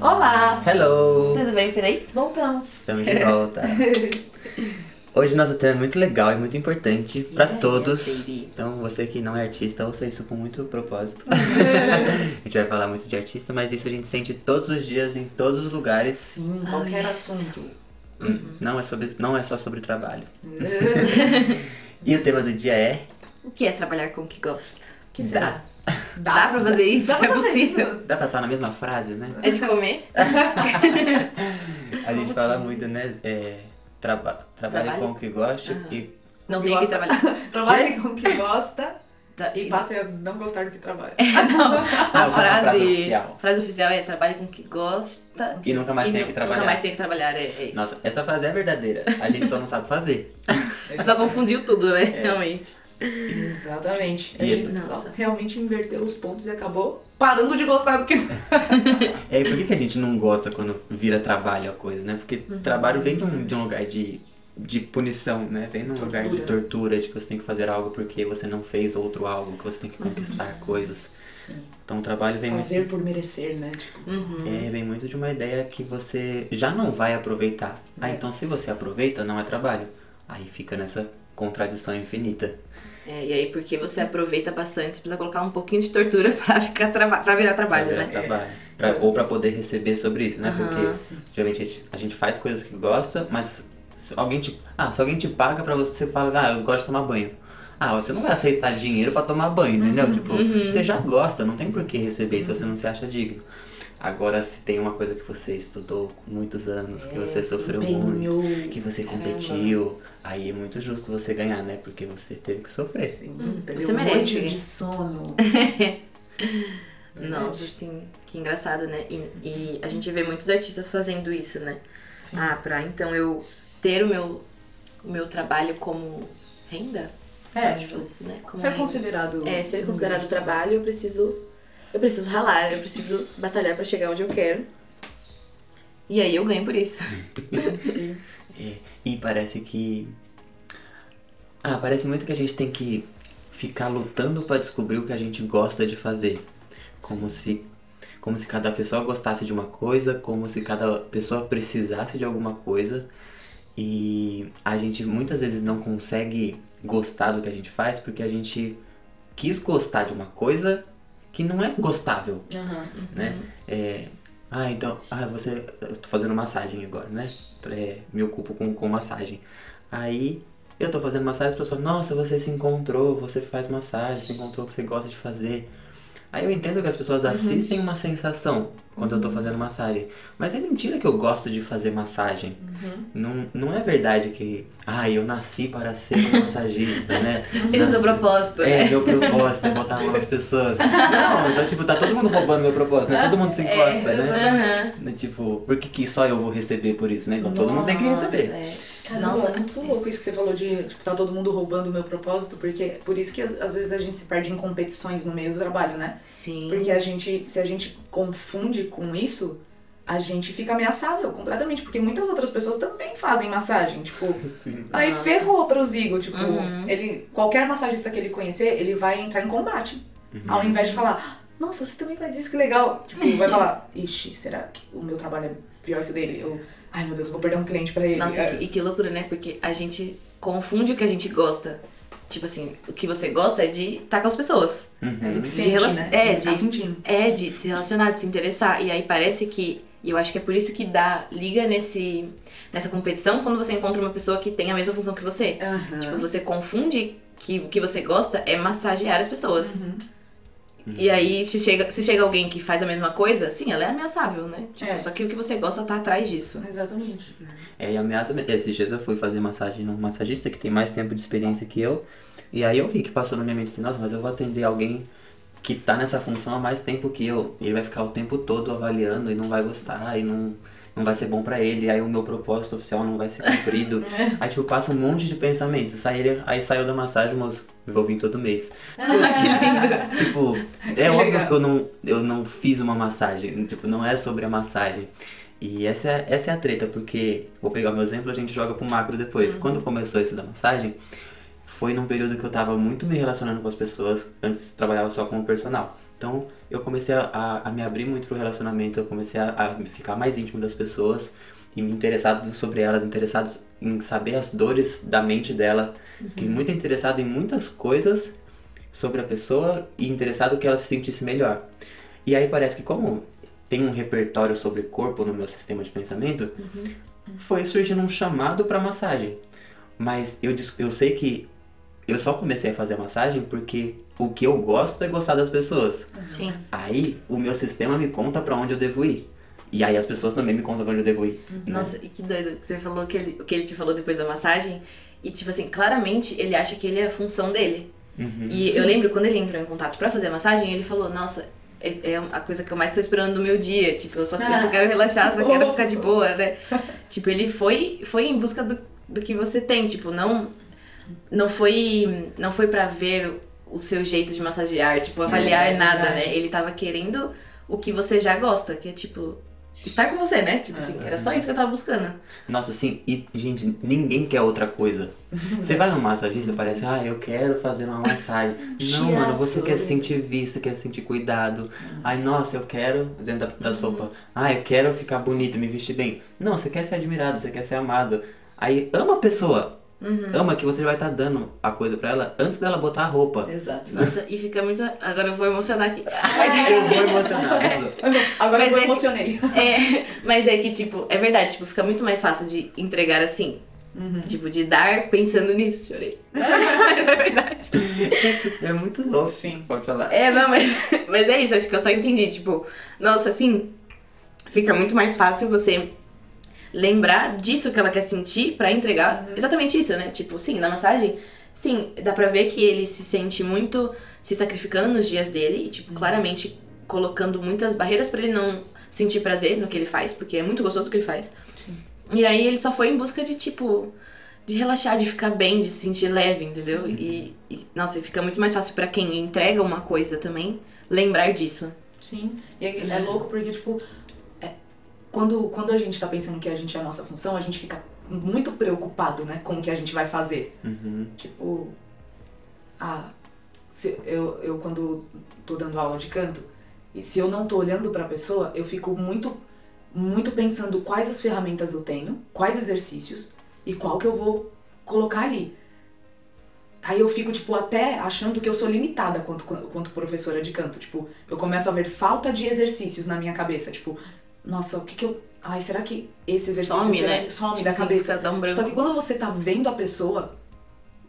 Olá! Hello! Tudo bem por aí? Voltamos. Estamos de volta. Hoje nosso tema é muito legal e muito importante para Yes, todos. baby. Então você que não é artista, ouça isso com muito propósito. a gente vai falar muito de artista, mas isso a gente sente todos os dias, em todos os lugares. Sim, qualquer yes. assunto. Hum, Não, é sobre, não é só sobre trabalho. E o tema do dia é. O que é trabalhar com o que gosta? que Dá. Dá pra fazer isso? Dá pra é fazer possível? isso. Dá pra estar na mesma frase, né? É de comer? A gente fala muito, né? É, traba trabalhe com o que gosta Aham. e. Não tem que Gosta. trabalhar. Trabalhe com o que gosta e passe a não gostar do que trabalha. A Não, frase, frase oficial. frase oficial é trabalhe com o que gosta E nunca mais e tem que trabalhar. Nunca mais tem que trabalhar, é, é isso. Nossa, essa frase é verdadeira. A gente só não sabe fazer. Só confundiu tudo, né? Realmente. Exatamente. A gente só Nossa. realmente inverteu os pontos e acabou parando de gostar do que. É, e por que, que a gente não gosta quando vira trabalho a coisa, né? Porque Uhum. trabalho vem de um, de um lugar de, de punição, né? Vem de um lugar de Tortura. de que você tem que fazer algo porque você não fez outro algo, que você tem que conquistar coisas. Sim. Então o trabalho vem muito, Fazer por merecer, né? Tipo, Uhum. é, vem muito de uma ideia que você já não vai aproveitar. Ah, É. então se você aproveita, não é trabalho. Aí fica nessa contradição infinita. É, e aí, porque você aproveita bastante, você precisa colocar um pouquinho de tortura pra, ficar traba pra virar trabalho, Pra virar né? trabalho. Pra- ou pra poder receber sobre isso, né? Aham. Porque sim. Geralmente a gente, a gente faz coisas que gosta, mas se alguém te, ah, se alguém te paga pra você, você fala, ah, eu gosto de tomar banho. Ah, você não vai aceitar dinheiro pra tomar banho, entendeu? Tipo, você já gosta, não tem por que receber se você não se acha digno. Agora, se tem uma coisa que você estudou muitos anos, que você É, sofreu se muito, empenhou. que você competiu, aí é muito justo você ganhar, né? Porque você teve que sofrer. Sim, Hum, você merece. noites de sono. Nossa, assim, que engraçado, né? E, e a gente vê muitos artistas fazendo isso, né? Sim. Ah, pra então eu ter o meu, o meu trabalho como renda? É, tipo, né? Como ser renda. considerado. É, ser um considerado trabalho, eu preciso. Eu preciso ralar, eu preciso batalhar pra chegar onde eu quero. E aí eu ganho por isso. Sim. É, e parece que. Ah, parece muito que a gente tem que ficar lutando pra descobrir o que a gente gosta de fazer. Como se. Como se cada pessoa gostasse de uma coisa, como se cada pessoa precisasse de alguma coisa. E a gente muitas vezes não consegue gostar do que a gente faz porque a gente quis gostar de uma coisa que não é gostável Aham. né? É, ah, então, ah, você, eu tô fazendo massagem agora, né? É, me ocupo com, com massagem. Aí, eu tô fazendo massagem, as pessoas falam, nossa, você se encontrou, você faz massagem, você encontrou o que você gosta de fazer. Aí eu entendo que as pessoas assistem uma sensação quando eu tô fazendo massagem. Mas é mentira que eu gosto de fazer massagem. Não, não é verdade que, ah, eu nasci para ser um massagista, né? Nasci- sou propósito, é, né? meu propósito é botar a mão nas pessoas. Não, então, tipo, tá todo mundo roubando meu propósito, né? Todo mundo se encosta, né? Aham. Né, Tipo, por que, que só eu vou receber por isso, né? Então todo mundo tem que Nossa, receber. É. Caramba, Nossa, é muito louco isso que você falou de, tipo, tá todo mundo roubando o meu propósito, porque por isso que às, às vezes a gente se perde em competições no meio do trabalho, né? sim. Porque a gente, se a gente confunde com isso, a gente fica ameaçável completamente, porque muitas outras pessoas também fazem massagem, tipo, Sim. aí Nossa. ferrou pro Zigo, tipo, Uhum. ele, qualquer massagista que ele conhecer, ele vai entrar em combate. Uhum. Ao invés de falar, nossa, você também faz isso, que legal. Tipo, vai falar, ixi, será que o meu trabalho é pior que o dele? Eu, ai meu Deus, eu vou perder um cliente pra ele. Nossa, É, que- e que loucura, né? Porque a gente confunde o que a gente gosta. Tipo assim, o que você gosta é de estar com as pessoas. Uhum. é de sente, né? é, Tá de-. É, de se relacionar, de se interessar. E aí parece que. E eu acho que é por isso que dá. Liga nesse, nessa competição quando você encontra uma pessoa que tem a mesma função que você. Aham. Tipo, você confunde que o que você gosta é massagear as pessoas. Uhum. E aí, se chega, se chega alguém que faz a mesma coisa, sim, ela é ameaçável, né? Tipo, É. Só que o que você gosta tá atrás disso. Exatamente. É, e ameaça. Esses dias eu fui fazer massagem num massagista que tem mais tempo de experiência que eu. E aí eu vi que passou na minha mente assim, nossa, mas eu vou atender alguém que tá nessa função há mais tempo que eu. E ele vai ficar o tempo todo avaliando e não vai gostar e não, não vai ser bom pra ele. Aí o meu propósito oficial não vai ser cumprido. aí tipo, passa um monte de pensamento. Ele, aí saiu da massagem, moço. Eu vou vir todo mês. tipo, é óbvio legal. que eu não, eu não fiz uma massagem. Tipo, não é sobre a massagem. E essa é, essa é a treta, porque, vou pegar o meu exemplo, a gente joga pro macro depois. Quando começou isso da massagem, foi num período que eu tava muito me relacionando com as pessoas, antes trabalhava só como personal. Então eu comecei a, a, a me abrir muito pro relacionamento, eu comecei a, a ficar mais íntimo das pessoas e me interessado sobre elas, interessado em saber as dores da mente dela, que muito interessado em muitas coisas sobre a pessoa e interessado que ela se sentisse melhor. E aí parece que como tem um repertório sobre corpo no meu sistema de pensamento, foi surgindo um chamado para massagem. Mas eu, eu sei que eu só comecei a fazer massagem porque o que eu gosto é gostar das pessoas. Sim. Aí o meu sistema me conta pra onde eu devo ir. E aí as pessoas também me contam pra onde eu devo ir. né? Nossa, e que doido que você falou que ele, o que ele te falou depois da massagem. E, tipo assim, claramente ele acha que ele é a função dele. Uhum. E eu lembro quando ele entrou em contato pra fazer a massagem, ele falou: Nossa, é, é a coisa que eu mais tô esperando do meu dia. Tipo, eu só, eu só quero relaxar, só quero ficar de boa, né? tipo, ele foi, foi em busca do, do que você tem. Tipo, não, não foi não foi pra ver o seu jeito de massagear, tipo, Sim, avaliar é nada, né? Ele tava querendo o que você já gosta, que é tipo. Estar com você, né? Tipo assim, era só isso que eu tava buscando. Nossa, assim, e gente, ninguém quer outra coisa. Você vai no massagista e parece, ah, eu quero fazer uma massagem. Não, mano, você quer sentir vista, quer sentir cuidado. Ai, nossa, eu quero, dentro da, da sopa, ah, eu quero ficar bonito, me vestir bem. Não, você quer ser admirado, você quer ser amado. Aí ama a pessoa. Ama que você vai estar dando a coisa pra ela antes dela botar a roupa. Exato. Nossa, e fica muito. Agora eu vou emocionar aqui. Eu vou emocionar. Agora Mas eu é- emocionei. É, mas é que, tipo, é verdade, tipo, fica muito mais fácil de entregar assim. Tipo, de dar pensando nisso, chorei. é verdade. É muito louco. Sim. Pode falar. É, não, mas, mas é isso, acho que eu só entendi, tipo, nossa, assim, fica muito mais fácil você lembrar disso que ela quer sentir pra entregar exatamente isso, né? Tipo, sim, na massagem, sim, dá pra ver que ele se sente muito se sacrificando nos dias dele e, tipo, claramente colocando muitas barreiras pra ele não sentir prazer no que ele faz, porque é muito gostoso o que ele faz. E aí ele só foi em busca de, tipo, de relaxar, de ficar bem, de se sentir leve, entendeu? E, e, nossa, fica muito mais fácil pra quem entrega uma coisa também lembrar disso. Sim. E é, é louco porque, tipo, quando, quando a gente tá pensando que a gente é a nossa função, a gente fica muito preocupado, né, com o que a gente vai fazer. Uhum. Tipo, ah, se eu, eu quando tô dando aula de canto, e se eu não tô olhando pra pessoa, eu fico muito, muito pensando quais as ferramentas eu tenho, quais exercícios e qual que eu vou colocar ali. Aí eu fico, tipo, até achando que eu sou limitada quanto, quanto professora de canto. Tipo, eu começo a ver falta de exercícios na minha cabeça. Tipo, nossa, o que que eu... Ai, será que esse exercício Some, será- né? some Tipo da assim, cabeça? Dá um branco. Só que quando você tá vendo a pessoa,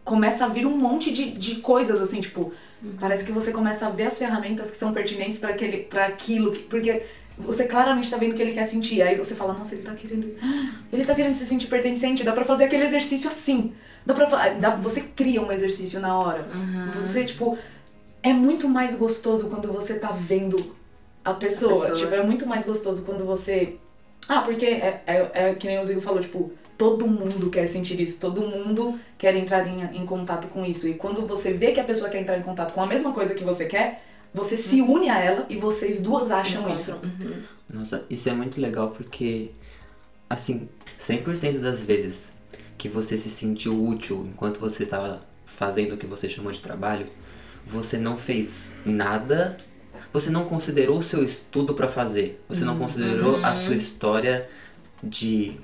começa a vir um monte de, de coisas, assim, tipo, parece que você começa a ver as ferramentas que são pertinentes para aquele para aquilo, que, porque você claramente tá vendo o que ele quer sentir. Aí você fala, nossa, ele tá querendo. Ele tá querendo se sentir pertencente, dá pra fazer aquele exercício assim. Dá pra dá, Você cria um exercício na hora. Você, tipo, é muito mais gostoso quando você tá vendo a pessoa. pessoa. Tipo, é muito mais gostoso quando você. Ah, porque é, é, é que nem o Zigo falou, tipo, todo mundo quer sentir isso, todo mundo quer entrar em, em contato com isso. E quando você vê que a pessoa quer entrar em contato com a mesma coisa que você quer, você se une a ela e vocês duas acham isso. Uhum. Nossa, isso é muito legal porque, assim, 100% das vezes que você se sentiu útil enquanto você estava fazendo o que você chamou de trabalho, você não fez nada, você não considerou o seu estudo para fazer, você não considerou a sua história de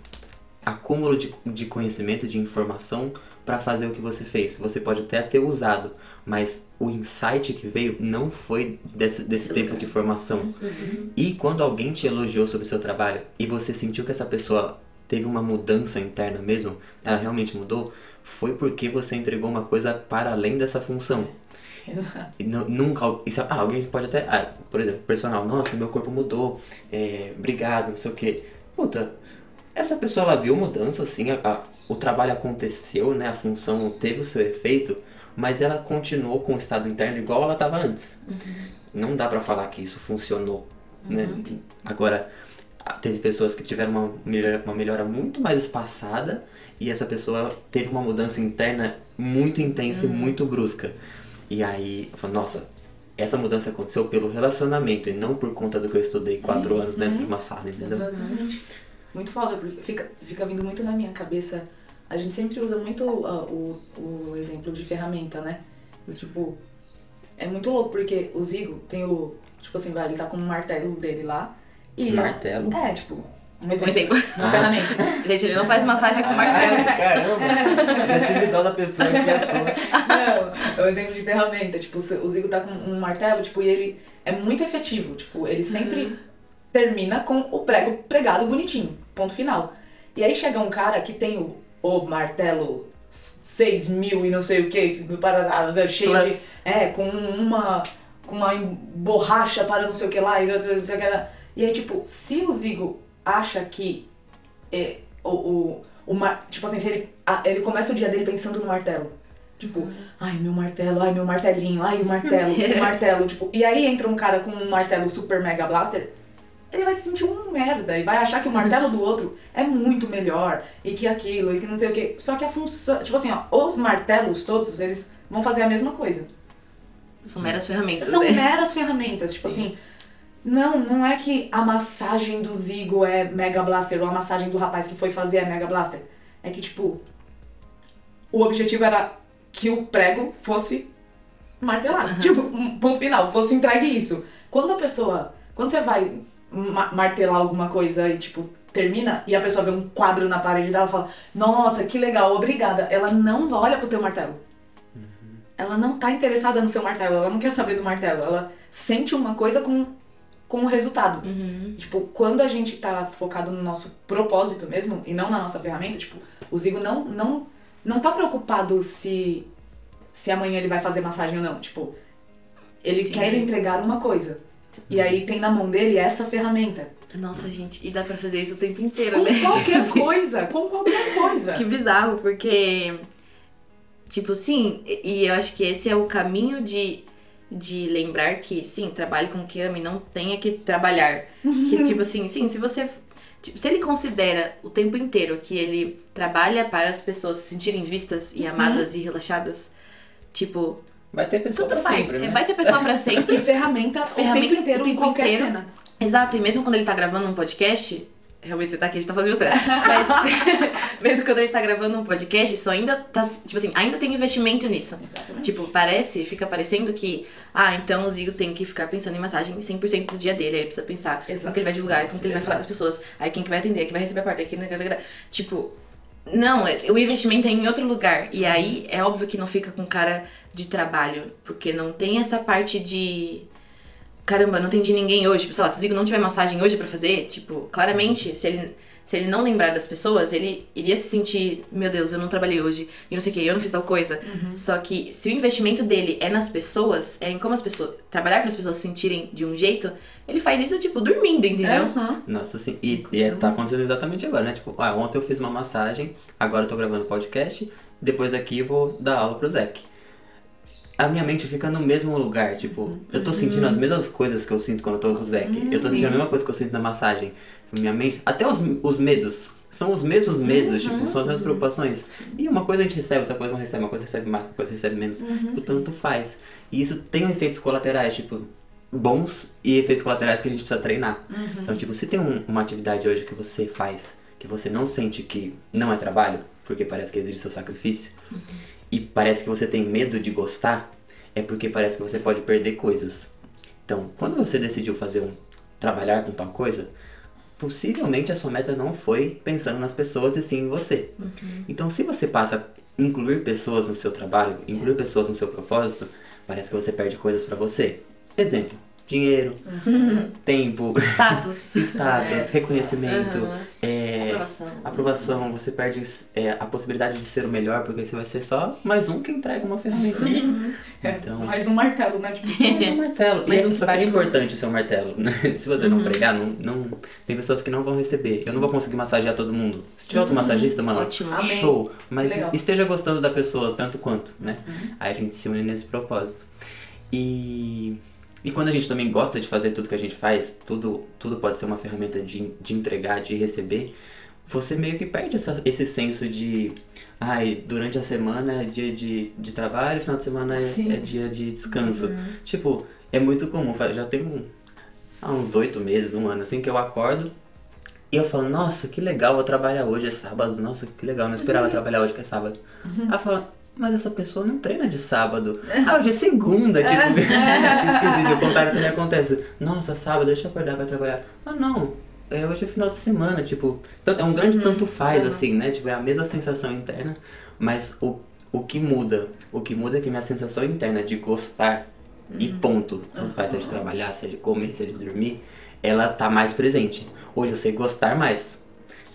acúmulo de, de conhecimento, de informação para fazer o que você fez. Você pode até ter usado, mas o insight que veio não foi desse, desse tempo de formação. E quando alguém te elogiou sobre o seu trabalho e você sentiu que essa pessoa teve uma mudança interna mesmo, ela realmente mudou, foi porque você entregou uma coisa para além dessa função. Exato. Nu- nunca. Isso, ah, alguém pode até. Ah, por exemplo, personal, nossa, meu corpo mudou, é, obrigado, não sei o que. Puta, essa pessoa ela viu mudança, assim, a- a- o trabalho aconteceu, né? A função teve o seu efeito, mas ela continuou com o estado interno igual ela estava antes. Não dá pra falar que isso funcionou, né? Agora, ah, teve pessoas que tiveram uma melhora, uma melhora muito mais espaçada e essa pessoa teve uma mudança interna muito intensa e muito brusca. E aí, eu falo, nossa, essa mudança aconteceu pelo relacionamento e não por conta do que eu estudei quatro anos dentro de uma sala, entendeu? Exatamente. Muito foda, porque fica, fica vindo muito na minha cabeça a gente sempre usa muito ah, o, o exemplo de ferramenta, né? Tipo, é muito louco, porque o Zigo tem o. Tipo assim, vai, ele tá com um martelo dele lá. E Martelo? É, tipo, um Um exemplo. exemplo. Uma ferramenta. Gente, ele não faz massagem com martelo. Caramba, já tive dó da pessoa aqui à toa. Não, é um exemplo de ferramenta. Tipo, o Zigo tá com um martelo, tipo, e ele é muito efetivo. Tipo, ele sempre termina com o prego pregado bonitinho. Ponto final. E aí chega um cara que tem o, o martelo 6 mil e não sei o que, do Paraná, cheio Plus. de. É, com uma. Com uma borracha para não sei o que lá. E, e aí, tipo, se o Zigo acha que é, o, o, o mar- tipo assim, se ele, a- ele começa o dia dele pensando no martelo. Tipo, ai meu martelo, ai meu martelinho, ai o martelo, o martelo, tipo. E aí entra um cara com um martelo super mega blaster, ele vai se sentir um merda e vai achar que o martelo do outro é muito melhor e que aquilo e que não sei o que. Só que a função, tipo assim, ó, os martelos todos, eles vão fazer a mesma coisa. São meras ferramentas, São né? meras ferramentas, tipo assim. Não, não é que a massagem do Zigo é Mega Blaster ou a massagem do rapaz que foi fazer é Mega Blaster. É que, tipo, o objetivo era que o prego fosse martelado. Tipo, um ponto final, fosse entregue isso. Quando a pessoa. Quando você vai ma- martelar alguma coisa e, tipo, termina e a pessoa vê um quadro na parede dela e fala: Nossa, que legal, obrigada. Ela não olha pro teu martelo. Ela não tá interessada no seu martelo, ela não quer saber do martelo. Ela sente uma coisa com, com o resultado. Uhum. Tipo, quando a gente tá focado no nosso propósito mesmo e não na nossa ferramenta, tipo, o Zigo não, não, não tá preocupado se, se amanhã ele vai fazer massagem ou não. Tipo, ele Entendi. quer entregar uma coisa. E aí tem na mão dele essa ferramenta. Nossa, gente, e dá pra fazer isso o tempo inteiro, Com né? qualquer Assim, coisa, com qualquer coisa. Que bizarro, porque. Tipo, sim, e eu acho que esse é o caminho de, de lembrar que, sim, trabalhe com o que ame, não tenha que trabalhar. Que, tipo assim, sim, se você. tipo, se ele considera o tempo inteiro que ele trabalha para as pessoas se sentirem vistas e amadas e relaxadas, tipo, Vai ter pessoa tanto pra faz. sempre, né? Vai ter pessoa pra sempre. E ferramenta, Ferramenta o tempo inteiro o tempo em qualquer inteiro. cena. Exato, e mesmo quando ele tá gravando um podcast, realmente você tá aqui, a gente tá falando de você. Mas mesmo quando ele tá gravando um podcast, isso ainda tá, tipo assim, ainda tem investimento nisso. Exatamente. Tipo, parece, fica parecendo que, ah, então o Zigo tem que ficar pensando em massagem 100% do dia dele, aí ele precisa pensar como que ele vai divulgar, como que ele vai falar com as pessoas, aí quem que vai atender, quem vai receber a parte, quem... Tipo, não, é- o investimento é em outro lugar. E aí é óbvio que não fica com cara de trabalho, porque não tem essa parte de caramba, não atendi ninguém hoje. Tipo, sei lá, se o Zigo não tiver massagem hoje pra fazer, tipo, claramente, se ele, se ele não lembrar das pessoas, ele iria se sentir, meu Deus, eu não trabalhei hoje, e não sei o que, eu não fiz tal coisa. Só que se o investimento dele é nas pessoas, é em como as pessoas, trabalhar para as pessoas se sentirem de um jeito, ele faz isso, tipo, dormindo, entendeu? Aham. Nossa, assim, e, e é- tá acontecendo exatamente agora, né? Tipo, ah, ontem eu fiz uma massagem, agora eu tô gravando podcast, depois daqui eu vou dar aula pro Zeke. A minha mente fica no mesmo lugar, tipo, eu tô sentindo as mesmas coisas que eu sinto quando eu tô com o Zeke. Eu tô sentindo a mesma coisa que eu sinto na massagem. Minha mente, até os, os medos, são os mesmos medos, tipo, são as mesmas preocupações. E uma coisa a gente recebe, outra coisa não recebe, uma coisa recebe mais, outra coisa recebe menos. O tanto faz. E isso tem efeitos colaterais, tipo, bons e efeitos colaterais que a gente precisa treinar. Então, tipo, se tem um- uma atividade hoje que você faz que você não sente que não é trabalho, porque parece que exige seu sacrifício, e parece que você tem medo de gostar, é porque parece que você pode perder coisas. Então, quando você decidiu fazer um trabalhar com tal coisa, possivelmente a sua meta não foi pensando nas pessoas e sim em você. Então, se você passa a incluir pessoas no seu trabalho, incluir Yes. pessoas no seu propósito, parece que você perde coisas pra você. Exemplo: dinheiro, tempo, Status. status, reconhecimento, Aham. é, Aprovação. aprovação. Você perde é, a possibilidade de ser o melhor, porque você vai ser só mais um que entrega uma ferramenta. Então, Mais um martelo, né? Tipo, mais um martelo. Mais e é, um só que é importante o seu martelo, né? Se você não pregar, não, não. Tem pessoas que não vão receber. Eu não vou conseguir massagear todo mundo. Se tiver outro massagista, mano, Ótimo. Amém. show. Mas esteja gostando da pessoa tanto quanto, né? Aí a gente se une nesse propósito. E. E quando a gente também gosta de fazer tudo que a gente faz, tudo, tudo pode ser uma ferramenta de, de entregar, de receber, você meio que perde essa, esse senso de. Ai, durante a semana é dia de, de trabalho, final de semana é, é dia de descanso. Tipo, é muito comum, já tem um, há uns oito meses, um ano assim, que eu acordo, E eu falo, nossa, que legal, vou trabalhar hoje, é sábado. Nossa, que legal, não esperava Uhum. trabalhar hoje, que é sábado. Aí eu falo, mas essa pessoa não treina de sábado. Ah, hoje é segunda, tipo, que esquisito. O contrário também acontece. Nossa, sábado, deixa eu acordar pra trabalhar. Ah, não, é, hoje é final de semana, tipo. É um grande tanto faz, assim, né? Tipo, é a mesma sensação interna, mas o, o que muda? O que muda é que minha sensação interna de gostar e ponto, tanto faz seja de trabalhar, seja de comer, seja de dormir, ela tá mais presente. Hoje eu sei gostar mais.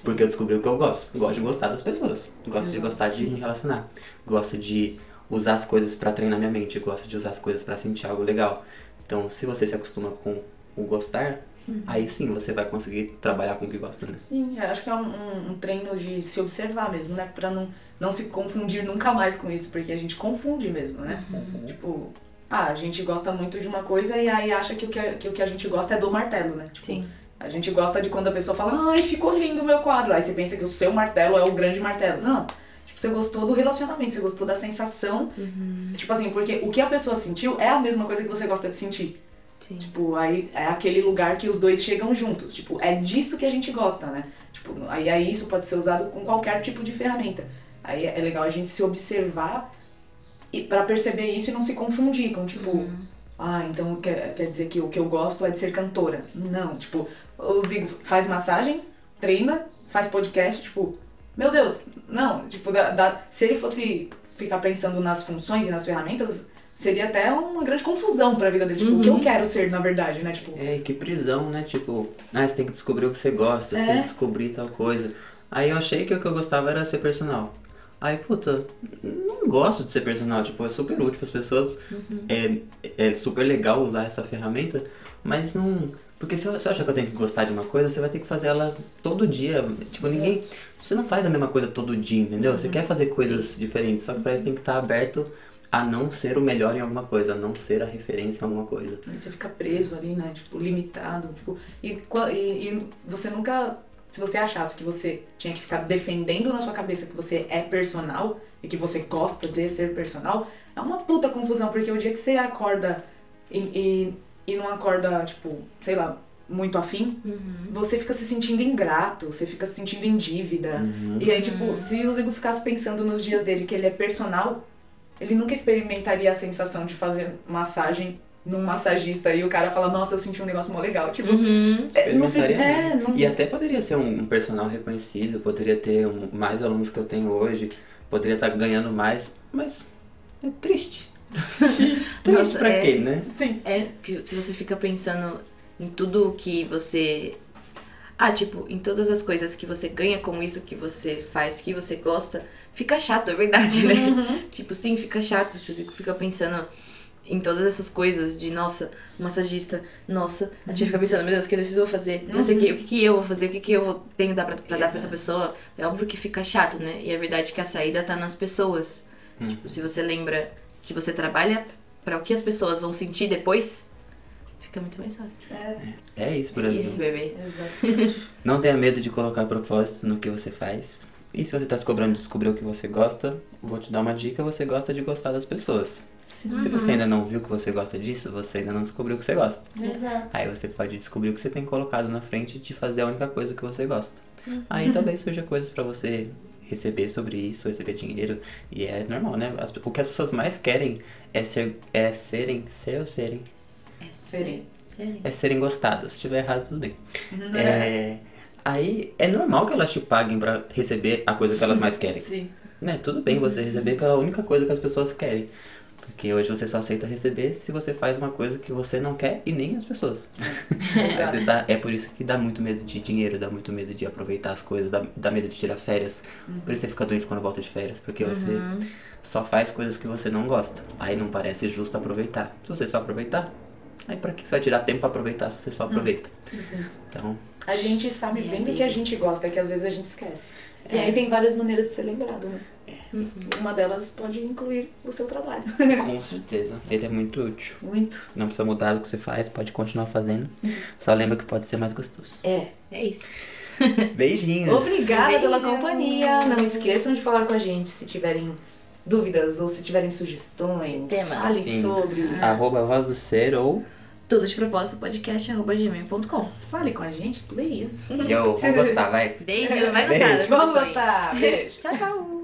Porque eu descobri o que eu gosto. Gosto de gostar das pessoas. Gosto de gostar de me relacionar. Gosto de usar as coisas pra treinar minha mente. Gosto de usar as coisas pra sentir algo legal. Então, se você se acostuma com o gostar, aí sim você vai conseguir trabalhar com o que gosta, né? Sim, eu acho que é um, um- um treino de se observar mesmo, né? Pra não, não se confundir nunca mais com isso, porque a gente confunde mesmo, né? Tipo, ah, a gente gosta muito de uma coisa e aí acha que o que, a- que o que a gente gosta é do martelo, né? Tipo, Sim. A gente gosta de quando a pessoa fala, ai, ficou lindo o meu quadro. Aí você pensa que o seu martelo é o grande martelo. Não. Tipo, você gostou do relacionamento, você gostou da sensação. Tipo assim, porque o que a pessoa sentiu é a mesma coisa que você gosta de sentir. Sim. Tipo, aí é aquele lugar que os dois chegam juntos. Tipo, é disso que a gente gosta, né? Tipo, aí, aí isso pode ser usado com qualquer tipo de ferramenta. Aí é legal a gente se observar e para perceber isso e não se confundir com, tipo, ah, então quer, quer dizer que o que eu gosto é de ser cantora. Não, tipo, o Zigo faz massagem, treina, faz podcast, tipo, meu Deus, não, tipo, dá, dá- se ele fosse ficar pensando nas funções e nas ferramentas, seria até uma grande confusão pra vida dele. Tipo, o que eu quero ser, na verdade, né? Tipo, É, que prisão, né? Tipo, ah, você tem que descobrir o que você gosta, você É. tem que descobrir tal coisa. Aí eu achei que o que eu gostava era ser personal. Aí, puta, não gosto de ser personal, tipo, é super útil para as pessoas. É, é super legal usar essa ferramenta, mas não. Porque se você acha que eu tenho que gostar de uma coisa, você vai ter que fazer ela todo dia. Tipo, ninguém. Você não faz a mesma coisa todo dia, entendeu? Você quer fazer coisas diferentes, só que pra isso tem que estar aberto a não ser o melhor em alguma coisa, a não ser a referência em alguma coisa. Aí você fica preso ali, né? Tipo, limitado. Tipo, e, e, e você nunca. Se você achasse que você tinha que ficar defendendo na sua cabeça que você é personal e que você gosta de ser personal, é uma puta confusão, porque o dia que você acorda e, e, e não acorda, tipo, sei lá, muito afim, você fica se sentindo ingrato, você fica se sentindo em dívida. Uhum. E aí, tipo, se o Zigo ficasse pensando nos dias dele que ele é personal, ele nunca experimentaria a sensação de fazer massagem num massagista e o cara fala, nossa, eu senti um negócio mó legal. Tipo, Uhum. é, não sei, Experimentaria é, não... E até poderia ser um, personal reconhecido, poderia ter um- mais alunos que eu tenho hoje, poderia estar ganhando mais, mas é triste. triste Nossa, pra é. quê, né? Sim. É que se você fica pensando em tudo que você. Ah, tipo, em todas as coisas que você ganha com isso que você faz, que você gosta, fica chato, é verdade, né? Tipo, sim, fica chato. Você fica pensando em todas essas coisas de, nossa, massagista, nossa, a gente fica pensando, meu Deus, o que eu vou fazer? Não sei o que, o que, eu vou fazer, o que, que eu vou- tenho dar pra, pra dar pra essa pessoa. É óbvio que fica chato, né? E é verdade que a saída tá nas pessoas. Tipo, se você lembra que você trabalha pra o que as pessoas vão sentir depois, fica muito mais fácil. É isso, por Isso, exemplo. bebê. Exatamente. Não tenha medo de colocar propósito no que você faz. E se você tá se cobrando de descobrir o que você gosta, vou te dar uma dica, você gosta de gostar das pessoas. Se você ainda não viu que você gosta disso, você ainda não descobriu o que você gosta. Exato. Aí você pode descobrir o que você tem colocado na frente de fazer a única coisa que você gosta. Aí talvez surja coisas pra você receber sobre isso, receber dinheiro. E é normal, né? As- o que as pessoas mais querem é ser, é serem, ser ou serem, É Serem. Serem. é serem gostadas. Se tiver errado, tudo bem. É, aí é normal que elas te paguem pra receber a coisa que elas mais querem. Sim. Né? Tudo bem você receber pela única coisa que as pessoas querem. Porque hoje você só aceita receber se você faz uma coisa que você não quer e nem as pessoas. Você tá- é por isso que dá muito medo de dinheiro, dá muito medo de aproveitar as coisas, dá, dá medo de tirar férias. Por isso você fica doente quando volta de férias, porque você só faz coisas que você não gosta. Aí não parece justo aproveitar. Se você só aproveitar, aí pra que você vai tirar tempo pra aproveitar se você só aproveita? Sim. Então, A gente sabe bem do que a gente gosta, é que às vezes a gente esquece. E É. aí tem várias maneiras de ser lembrado, né? Uma delas pode incluir o seu trabalho. com certeza, ele é muito útil. Muito. Não precisa mudar o que você faz, pode continuar fazendo. Só lembra que pode ser mais gostoso. É. É isso. Beijinhos! Obrigada pela companhia. Não esqueçam de falar com a gente se tiverem dúvidas ou se tiverem sugestões. Temas. Falem Sim. sobre. Arroba Voz do Ser ou tudo de propósito podcast.gmail.com. Fale com a gente, please. Eu vou gostar, vai. Beijo, vai gostar Beijo. Vamos gostar. Beijo. Tchau, tchau.